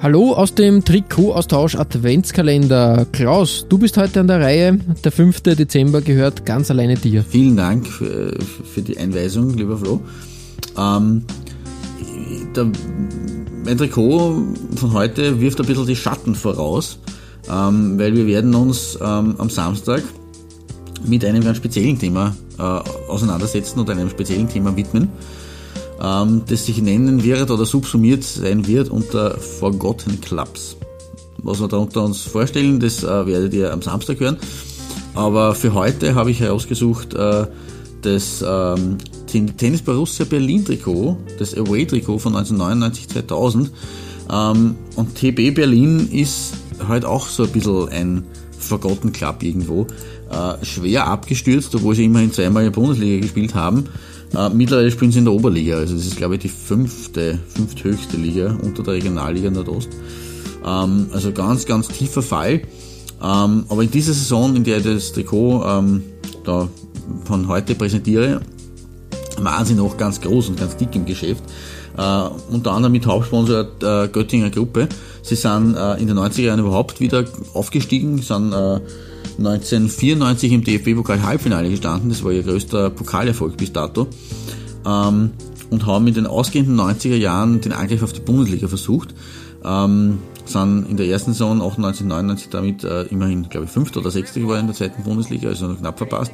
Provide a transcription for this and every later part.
Hallo aus dem Trikot-Austausch Adventskalender. Klaus, du bist heute an der Reihe. Der 5. Dezember gehört ganz alleine dir. Vielen Dank für, für die Einweisung, lieber Flo. Ähm, der, mein Trikot von heute wirft ein bisschen die Schatten voraus, ähm, weil wir werden uns ähm, am Samstag mit einem ganz speziellen Thema äh, auseinandersetzen und einem speziellen Thema widmen ähm, das sich nennen wird oder subsumiert sein wird unter Forgotten Clubs. Was wir darunter uns vorstellen, das äh, werdet ihr am Samstag hören. Aber für heute habe ich herausgesucht äh, das ähm, Tennis Borussia Berlin Trikot, das Away Trikot von 1999-2000. Ähm, und TB Berlin ist halt auch so ein bisschen ein Forgotten Club irgendwo. Äh, schwer abgestürzt, obwohl sie immerhin zweimal in der Bundesliga gespielt haben. Äh, mittlerweile spielen sie in der Oberliga, also das ist glaube ich die fünfte, fünfthöchste Liga unter der Regionalliga Nordost. Ähm, also ganz, ganz tiefer Fall. Ähm, aber in dieser Saison, in der ich das Trikot ähm, da von heute präsentiere, waren sie noch ganz groß und ganz dick im Geschäft. Uh, unter anderem mit Hauptsponsor der uh, Göttinger Gruppe. Sie sind uh, in den 90er Jahren überhaupt wieder aufgestiegen, sind 1994 im DFB-Pokal-Halbfinale gestanden. Das war ihr größter Pokalerfolg bis dato. Ähm, und haben in den ausgehenden 90er Jahren den Angriff auf die Bundesliga versucht. Ähm, sind in der ersten Saison 98, 99 damit äh, immerhin, glaube ich, fünfter oder sechster geworden in der zweiten Bundesliga, also noch knapp verpasst.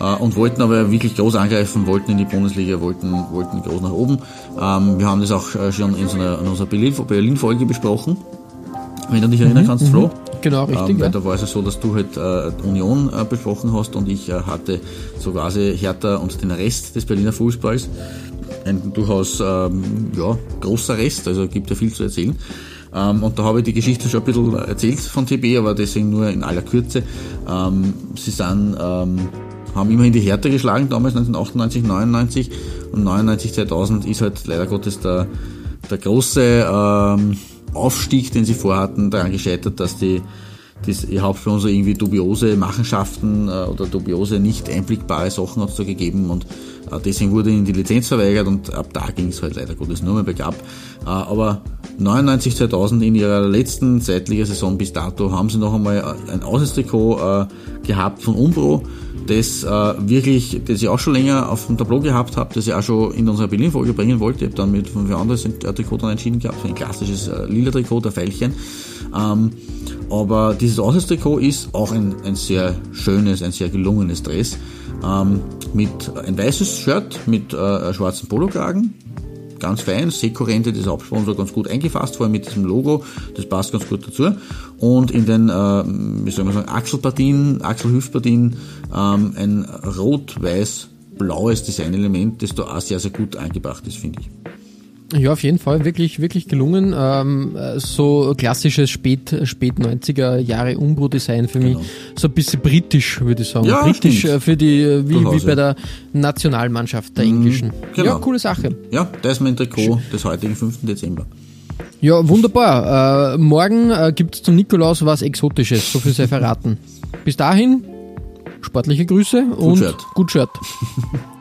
Äh, und wollten aber wirklich groß angreifen, wollten in die Bundesliga, wollten, wollten groß nach oben. Ähm, wir haben das auch äh, schon in, so einer, in unserer Berlin-Folge besprochen, wenn du dich erinnern mhm, kannst, mhm. Flo. Genau, richtig. Ähm, weil ja. da war es ja so, dass du halt äh, Union äh, besprochen hast und ich äh, hatte so quasi Hertha und den Rest des Berliner Fußballs. Ein durchaus ähm, ja, großer Rest, also gibt ja viel zu erzählen. Ähm, und da habe ich die Geschichte schon ein bisschen erzählt von TB, aber deswegen nur in aller Kürze. Ähm, sie sind, ähm, haben immerhin die Hertha geschlagen, damals 1998, 99 und 99, 2000 ist halt leider Gottes der, der große ähm, Aufstieg, den sie vorhatten, daran gescheitert, dass die das, Hauptsponsor irgendwie dubiose Machenschaften äh, oder dubiose nicht einblickbare Sachen hat es da gegeben. Und äh, deswegen wurde ihnen die Lizenz verweigert und ab da ging es halt leider Gottes nur mehr bergab. Äh, aber 99 2000 in ihrer letzten Zweitligasaison bis dato haben sie noch einmal ein Außenstrikot äh, gehabt von Umbro, das äh, wirklich, das ich auch schon länger auf dem Tableau gehabt habe, das ich auch schon in unserer Berlin-Folge bringen wollte. Ich habe dann mit fünf anderes Trikot dann entschieden gehabt, ein klassisches äh, lila Trikot, der Veilchen. Ähm, aber dieses Außenstrikot ist auch ein, ein sehr schönes, ein sehr gelungenes Dress. Ähm, mit ein weißes Shirt mit äh, schwarzen Polokragen, ganz fein, Sekorente, das Hauptsponsor, ganz gut eingefasst, vor allem mit diesem Logo, das passt ganz gut dazu. Und in den, äh, wie soll man sagen, Achselpartien, Achselhüftpartien, ähm, ein rot-weiß-blaues Designelement, das da auch sehr, sehr gut eingebracht ist, finde ich. Ja, auf jeden Fall wirklich, wirklich gelungen. Ähm, so klassisches Spät, Spät 90er Jahre Umbro-Design für genau. mich. So ein bisschen britisch, würde ich sagen. Ja, britisch stimmt. Äh, für die, wie, wie bei der Nationalmannschaft der mhm, englischen. Genau. Ja, coole Sache. Ja, das ist mein Trikot des heutigen 5. Dezember. Ja, wunderbar. Äh, morgen äh, gibt es zum Nikolaus was Exotisches, so viel sei verraten. Bis dahin, sportliche Grüße und Shirt. gut Shirt.